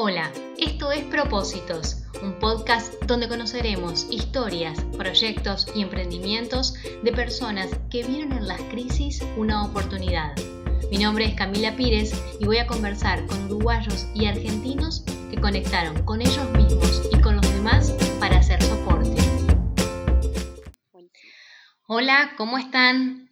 Hola, esto es Propósitos, un podcast donde conoceremos historias, proyectos y emprendimientos de personas que vieron en las crisis una oportunidad. Mi nombre es Camila Pírez y voy a conversar con uruguayos y argentinos que conectaron con ellos mismos y con los demás para hacer soporte. Hola, ¿cómo están?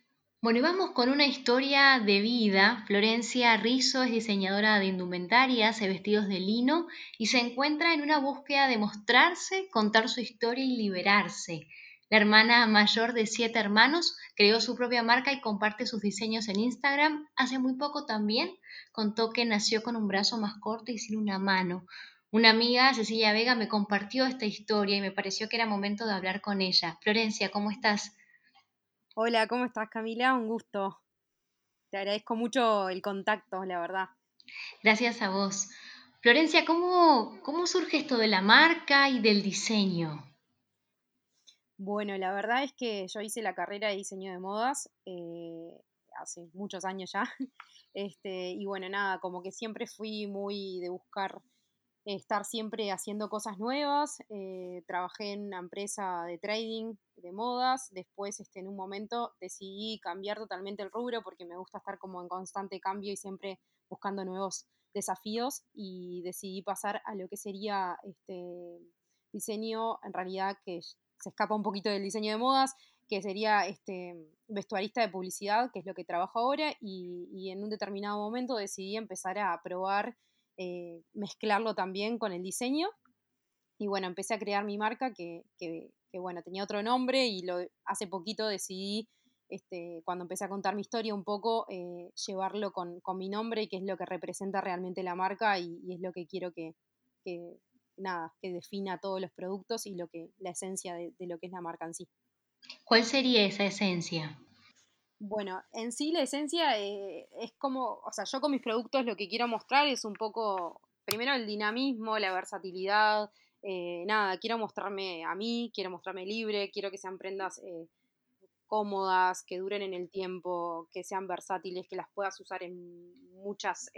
Bueno, y vamos con una historia de vida. Florencia Rizzo es diseñadora de indumentarias y vestidos de lino y se encuentra en una búsqueda de mostrarse, contar su historia y liberarse. La hermana mayor de siete hermanos creó su propia marca y comparte sus diseños en Instagram. Hace muy poco también contó que nació con un brazo más corto y sin una mano. Una amiga, Cecilia Vega, me compartió esta historia y me pareció que era momento de hablar con ella. Florencia, ¿cómo estás? Hola, ¿cómo estás Camila? Un gusto. Te agradezco mucho el contacto, la verdad. Gracias a vos. Florencia, ¿cómo, cómo surge esto de la marca y del diseño? Bueno, la verdad es que yo hice la carrera de diseño de modas eh, hace muchos años ya. Este, y bueno, nada, como que siempre fui muy de buscar estar siempre haciendo cosas nuevas. Eh, trabajé en una empresa de trading modas. Después, este, en un momento, decidí cambiar totalmente el rubro porque me gusta estar como en constante cambio y siempre buscando nuevos desafíos. Y decidí pasar a lo que sería este diseño, en realidad, que se escapa un poquito del diseño de modas, que sería este vestuarista de publicidad, que es lo que trabajo ahora. Y, y en un determinado momento decidí empezar a probar eh, mezclarlo también con el diseño. Y bueno, empecé a crear mi marca que, bueno, tenía otro nombre y lo, hace poquito decidí, este, cuando empecé a contar mi historia un poco, eh, llevarlo con, mi nombre y que es lo que representa realmente la marca y, es lo que quiero que, nada, que defina todos los productos y lo que, la esencia de lo que es la marca en sí. ¿Cuál sería esa esencia? Bueno, en sí la esencia eh, es como, o sea, yo con mis productos lo que quiero mostrar es un poco, primero el dinamismo, la versatilidad, eh, nada, quiero mostrarme a mí, quiero mostrarme libre, quiero que sean prendas eh, cómodas, que duren en el tiempo, que sean versátiles, que las puedas usar en muchas,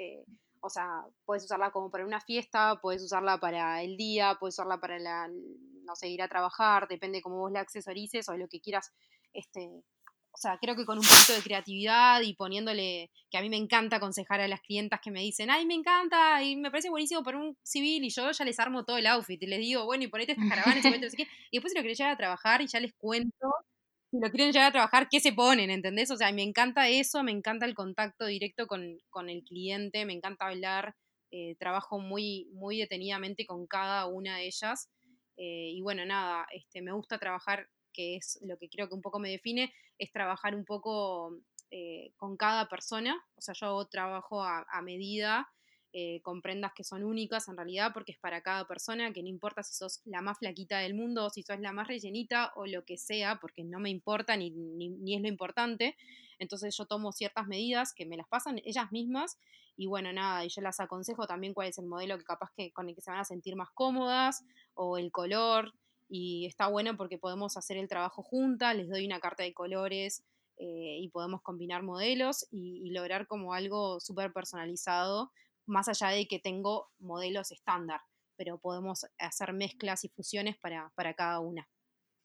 o sea, puedes usarla como para una fiesta, puedes usarla para el día, puedes usarla para la, no sé, ir a trabajar, depende cómo vos la accesorices o lo que quieras, este, o sea, creo que con un poquito de creatividad y poniéndole, que a mí me encanta aconsejar a las clientas que me dicen, ay, me encanta, y me parece buenísimo para un civil, y yo ya les armo todo el outfit, y les digo, bueno, y ponete estas caravanas, y, y después si lo quieren llegar a trabajar, y ya les cuento, si lo quieren llegar a trabajar, ¿qué se ponen? ¿Entendés? O sea, me encanta eso, me encanta el contacto directo con, el cliente, me encanta hablar, eh, trabajo muy, muy detenidamente con cada una de ellas. Eh, y bueno, nada, este, me gusta trabajar que es lo que creo que un poco me define, es trabajar un poco eh, con cada persona. O sea, yo trabajo a, medida, eh, con prendas que son únicas en realidad, porque es para cada persona, que no importa si sos la más flaquita del mundo, o si sos la más rellenita o lo que sea, porque no me importa ni, ni, es lo importante. Entonces yo tomo ciertas medidas que me las pasan ellas mismas y bueno, nada, y yo las aconsejo también cuál es el modelo que capaz que con el que se van a sentir más cómodas o el color y está bueno porque podemos hacer el trabajo juntas, les doy una carta de colores eh, y podemos combinar modelos y, lograr como algo súper personalizado, más allá de que tengo modelos estándar, pero podemos hacer mezclas y fusiones para, cada una.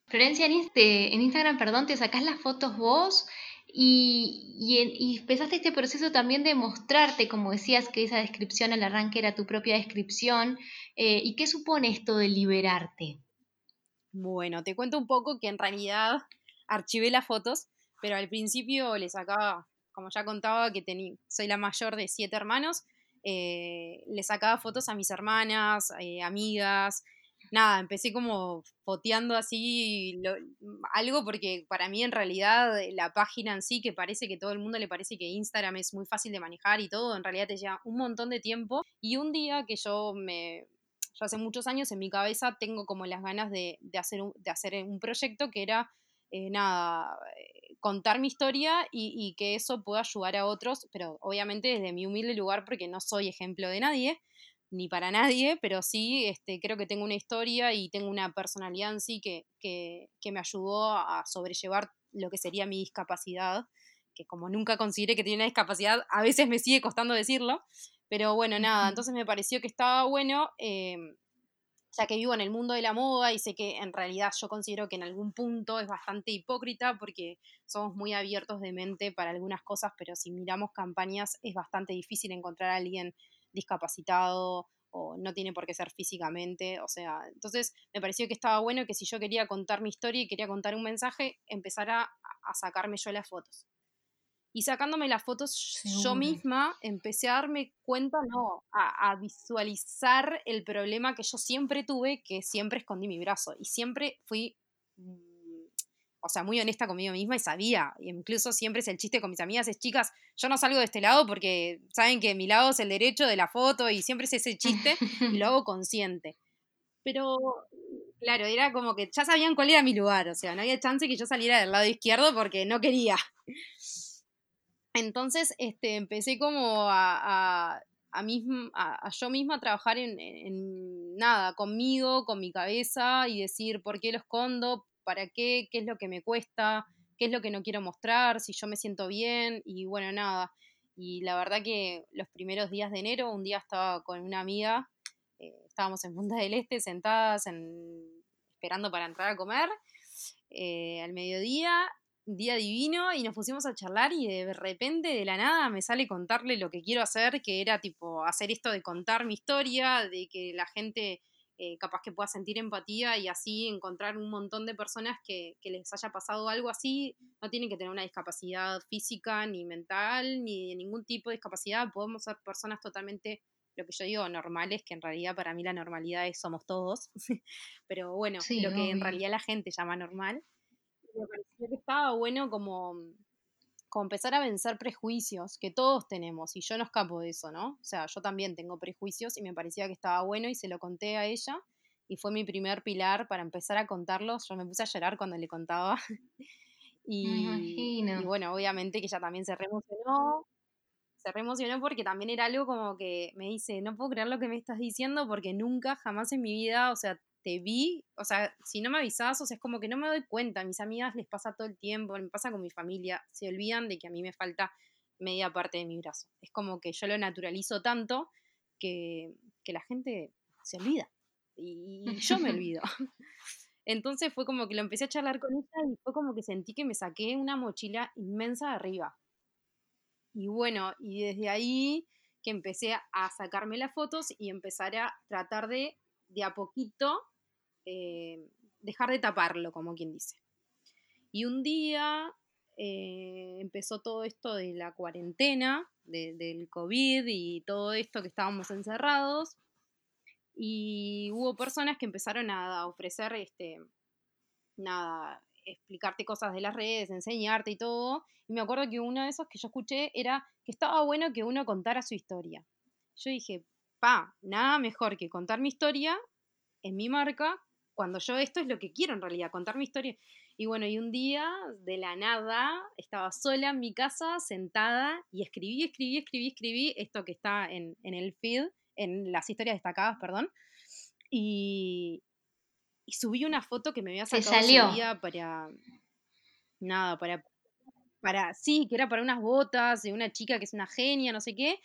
Florencia, en, este, en Instagram, perdón, te sacás las fotos vos y, y, empezaste este proceso también de mostrarte, como decías, que esa descripción al arranque era tu propia descripción. Eh, ¿Y qué supone esto de liberarte? Bueno, te cuento un poco que en realidad archivé las fotos, pero al principio les sacaba, como ya contaba, que soy la mayor de siete hermanos, eh, le sacaba fotos a mis hermanas, eh, amigas, nada, empecé como foteando así algo porque para mí en realidad la página en sí, que parece que todo el mundo le parece que Instagram es muy fácil de manejar y todo, en realidad te lleva un montón de tiempo. Y un día que yo me, yo hace muchos años en mi cabeza tengo como las ganas de, hacer, un, proyecto que era, eh, nada, eh, contar mi historia y, que eso pueda ayudar a otros, pero obviamente desde mi humilde lugar porque no soy ejemplo de nadie, ni para nadie, pero sí este, creo que tengo una historia y tengo una personalidad en sí que, que, que me ayudó a sobrellevar lo que sería mi discapacidad, que como nunca consideré que tenía una discapacidad, a veces me sigue costando decirlo, Pero bueno, nada, entonces me pareció que estaba bueno, em, ya que vivo en el mundo de la moda y sé que en realidad yo considero que en algún punto es bastante hipócrita porque somos muy abiertos de mente para algunas cosas, pero si miramos campañas es bastante difícil encontrar a alguien discapacitado o no tiene por qué ser físicamente, o sea, entonces me pareció que estaba bueno que si yo quería contar mi historia y quería contar un mensaje, empezara a sacarme yo las fotos. Y sacándome las fotos yo misma, empecé a darme cuenta, no, a, visualizar el problema que yo siempre tuve, que siempre escondí mi brazo. Y siempre fui, mm, o sea, muy honesta conmigo misma y sabía. Y incluso siempre es el chiste con mis amigas, es chicas, yo no salgo de este lado porque saben que mi lado es el derecho de la foto y siempre es ese chiste y lo hago consciente. Pero claro, era como que ya sabían cuál era mi lugar, o sea, no había chance que yo saliera del lado izquierdo porque no quería. Entonces, este, empecé como a, a, a, yo misma a trabajar en, nada, conmigo, con mi cabeza y decir por qué lo escondo, para qué, qué es lo que me cuesta, qué es lo que no quiero mostrar, si yo me siento bien y bueno, nada. Y la verdad que los primeros días de enero, un día estaba con una amiga, eh, estábamos en Punta del Este sentadas en, esperando para entrar a comer eh, al mediodía día divino y nos pusimos a charlar y de repente de la nada me sale contarle lo que quiero hacer, que era tipo hacer esto de contar mi historia, de que la gente eh, capaz que pueda sentir empatía y así encontrar un montón de personas que, que, les haya pasado algo así, no tienen que tener una discapacidad física ni mental ni de ningún tipo de discapacidad, podemos ser personas totalmente lo que yo digo normales, que en realidad para mí la normalidad es somos todos, pero bueno, lo que en realidad la gente llama normal me pareció que estaba bueno como, como empezar a vencer prejuicios que todos tenemos y yo no escapo de eso, ¿no? O sea, yo también tengo prejuicios y me parecía que estaba bueno y se lo conté a ella y fue mi primer pilar para empezar a contarlos. Yo me puse a llorar cuando le contaba. y, y, bueno, obviamente que ella también se reemocionó. Se reemocionó porque también era algo como que me dice, no puedo creer lo que me estás diciendo porque nunca, jamás en mi vida, o sea, te vi, o sea, si no me avisabas, o sea, es como que no me doy cuenta, a mis amigas les pasa todo el tiempo, me pasa con mi familia, se olvidan de que a mí me falta media parte de mi brazo. Es como que yo lo naturalizo tanto que, la gente se olvida y, yo me olvido. Entonces fue como que lo empecé a charlar con ella y fue como que sentí que me saqué una mochila inmensa de arriba. Y bueno, y desde ahí que empecé a sacarme las fotos y empezar a tratar de, de a poquito, eh, dejar de taparlo, como quien dice. Y un día eh, empezó todo esto de la cuarentena, del COVID y todo esto que estábamos encerrados. Y hubo personas que empezaron a ofrecer, este, nada, explicarte cosas de las redes, enseñarte y todo. Y me acuerdo que uno de esos que yo escuché era que estaba bueno que uno contara su historia. Yo dije, pa, nada mejor que contar mi historia en mi marca cuando yo esto es lo que quiero en realidad, contar mi historia. Y bueno, y un día de la nada estaba sola en mi casa, sentada, y escribí, escribí, escribí, escribí esto que está en, el feed, en las historias destacadas, perdón. Y, y subí una foto que me había sacado ese día para. Nada, para. Para, sí, que era para unas botas de una chica que es una genia, no sé qué.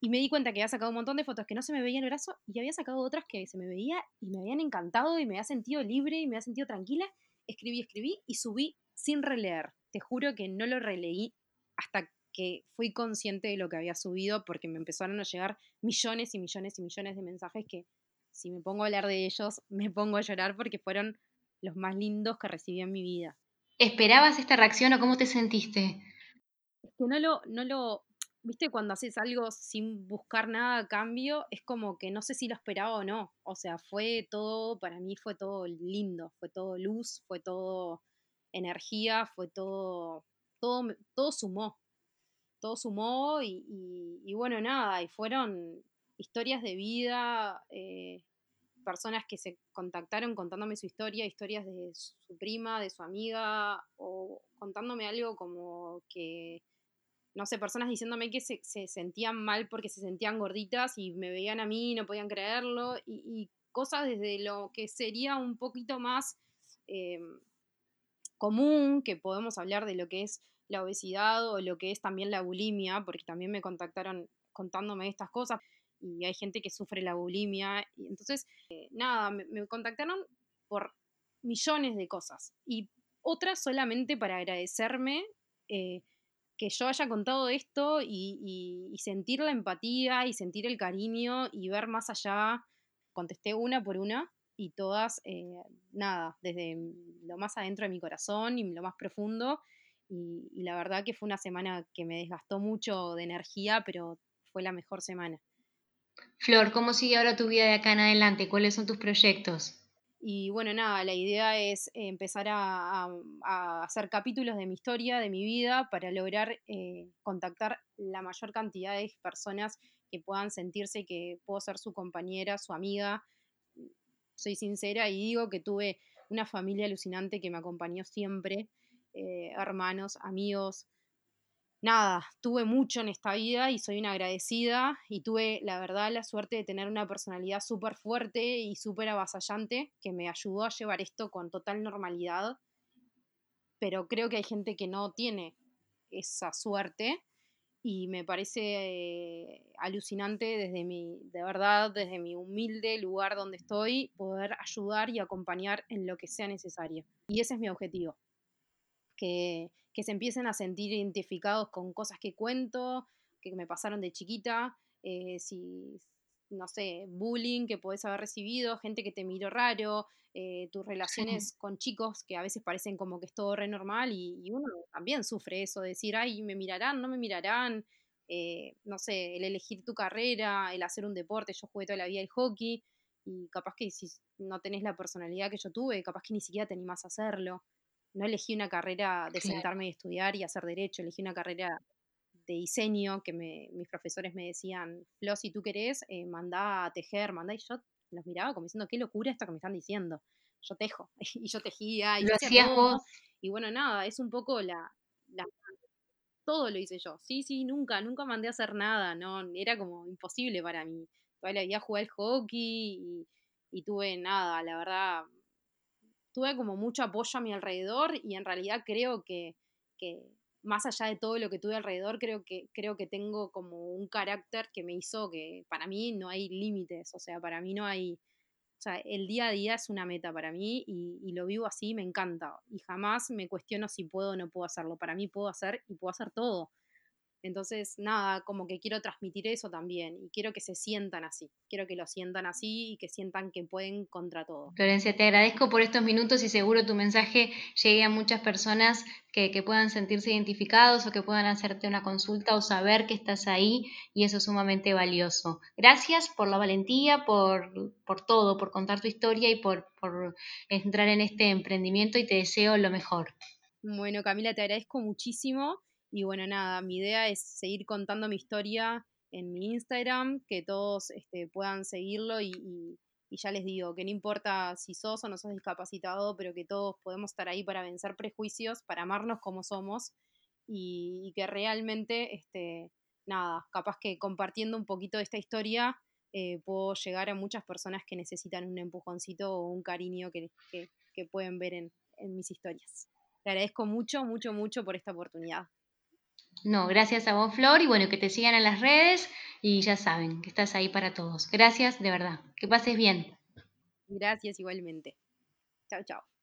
Y me di cuenta que había sacado un montón de fotos que no se me veía en el brazo y había sacado otras que se me veía y me habían encantado y me había sentido libre y me había sentido tranquila. Escribí, escribí y subí sin releer. Te juro que no lo releí hasta que fui consciente de lo que había subido porque me empezaron a llegar millones y millones y millones de mensajes que si me pongo a hablar de ellos me pongo a llorar porque fueron los más lindos que recibí en mi vida. ¿Esperabas esta reacción o cómo te sentiste? Es que no lo, no lo, viste, cuando haces algo sin buscar nada a cambio, es como que no sé si lo esperaba o no. O sea, fue todo, para mí fue todo lindo, fue todo luz, fue todo energía, fue todo, todo, todo sumó. Todo sumó y, bueno, nada, y fueron historias de vida, eh, personas que se contactaron contándome su historia, historias de su prima, de su amiga, o contándome algo como que no sé, personas diciéndome que se, sentían mal porque se sentían gorditas y me veían a mí no podían creerlo, y, cosas desde lo que sería un poquito más eh, común, que podemos hablar de lo que es la obesidad o lo que es también la bulimia, porque también me contactaron contándome estas cosas y hay gente que sufre la bulimia. Y entonces, eh, nada, me, contactaron por millones de cosas y otras solamente para agradecerme eh, que yo haya contado esto y, sentir la empatía y sentir el cariño y ver más allá. Contesté una por una y todas, eh, nada, desde lo más adentro de mi corazón y lo más profundo. Y, y, la verdad que fue una semana que me desgastó mucho de energía, pero fue la mejor semana. Flor, ¿cómo sigue ahora tu vida de acá en adelante? ¿Cuáles son tus proyectos? Y bueno, nada, la idea es empezar a, hacer capítulos de mi historia, de mi vida, para lograr eh, contactar la mayor cantidad de personas que puedan sentirse que puedo ser su compañera, su amiga. Soy sincera y digo que tuve una familia alucinante que me acompañó siempre, eh, hermanos, amigos, nada, tuve mucho en esta vida y soy una agradecida y tuve, la verdad, la suerte de tener una personalidad súper fuerte y súper avasallante que me ayudó a llevar esto con total normalidad. Pero creo que hay gente que no tiene esa suerte y me parece eh, alucinante desde mi, de verdad, desde mi humilde lugar donde estoy, poder ayudar y acompañar en lo que sea necesario. Y ese es mi objetivo. Que, que se empiecen a sentir identificados con cosas que cuento, que me pasaron de chiquita, eh, si, no sé, bullying que podés haber recibido, gente que te miró raro, eh, tus relaciones con chicos que a veces parecen como que es todo re normal y, uno también sufre eso, de decir, ay, me mirarán, no me mirarán, eh, no sé, el elegir tu carrera, el hacer un deporte, yo jugué toda la vida el hockey y capaz que si no tenés la personalidad que yo tuve, capaz que ni siquiera te animás a hacerlo no elegí una carrera de sentarme y estudiar y hacer derecho, elegí una carrera de diseño que mis profesores me decían, Flo, si tú querés, eh, mandá a tejer, mandá, y yo los miraba como diciendo, qué locura esto que me están diciendo. Yo tejo, y yo tejía, y lo hacía todo. Y bueno, nada, es un poco la, Todo lo hice yo. Sí, sí, nunca, nunca mandé a hacer nada, ¿no? Era como imposible para mí. Todavía había jugado al hockey y, y tuve nada, la verdad, tuve como mucho apoyo a mi alrededor y en realidad creo que, más allá de todo lo que tuve alrededor, creo que, creo que tengo como un carácter que me hizo que para mí no hay límites, o sea, para mí no hay, o sea, el día a día es una meta para mí y, y, lo vivo así, me encanta. Y jamás me cuestiono si puedo o no puedo hacerlo. Para mí puedo hacer y puedo hacer todo. Entonces, nada, como que quiero transmitir eso también y quiero que se sientan así, quiero que lo sientan así y que sientan que pueden contra todo. Florencia, te agradezco por estos minutos y seguro tu mensaje llegue a muchas personas que, puedan sentirse identificados o que puedan hacerte una consulta o saber que estás ahí y eso es sumamente valioso. Gracias por la valentía, por, por todo, por contar tu historia y por, por entrar en este emprendimiento y te deseo lo mejor. Bueno, Camila, te agradezco muchísimo y bueno, nada, mi idea es seguir contando mi historia en mi Instagram, que todos este, puedan seguirlo y, ya les digo, que no importa si sos o no sos discapacitado, pero que todos podemos estar ahí para vencer prejuicios, para amarnos como somos y, que realmente, este, nada, capaz que compartiendo un poquito de esta historia eh, puedo llegar a muchas personas que necesitan un empujoncito o un cariño que, pueden ver en, en mis historias. Te agradezco mucho, mucho, mucho por esta oportunidad. No, gracias a vos, Flor, y bueno, que te sigan en las redes y ya saben que estás ahí para todos. Gracias, de verdad. Que pases bien. Gracias igualmente. Chao, chao.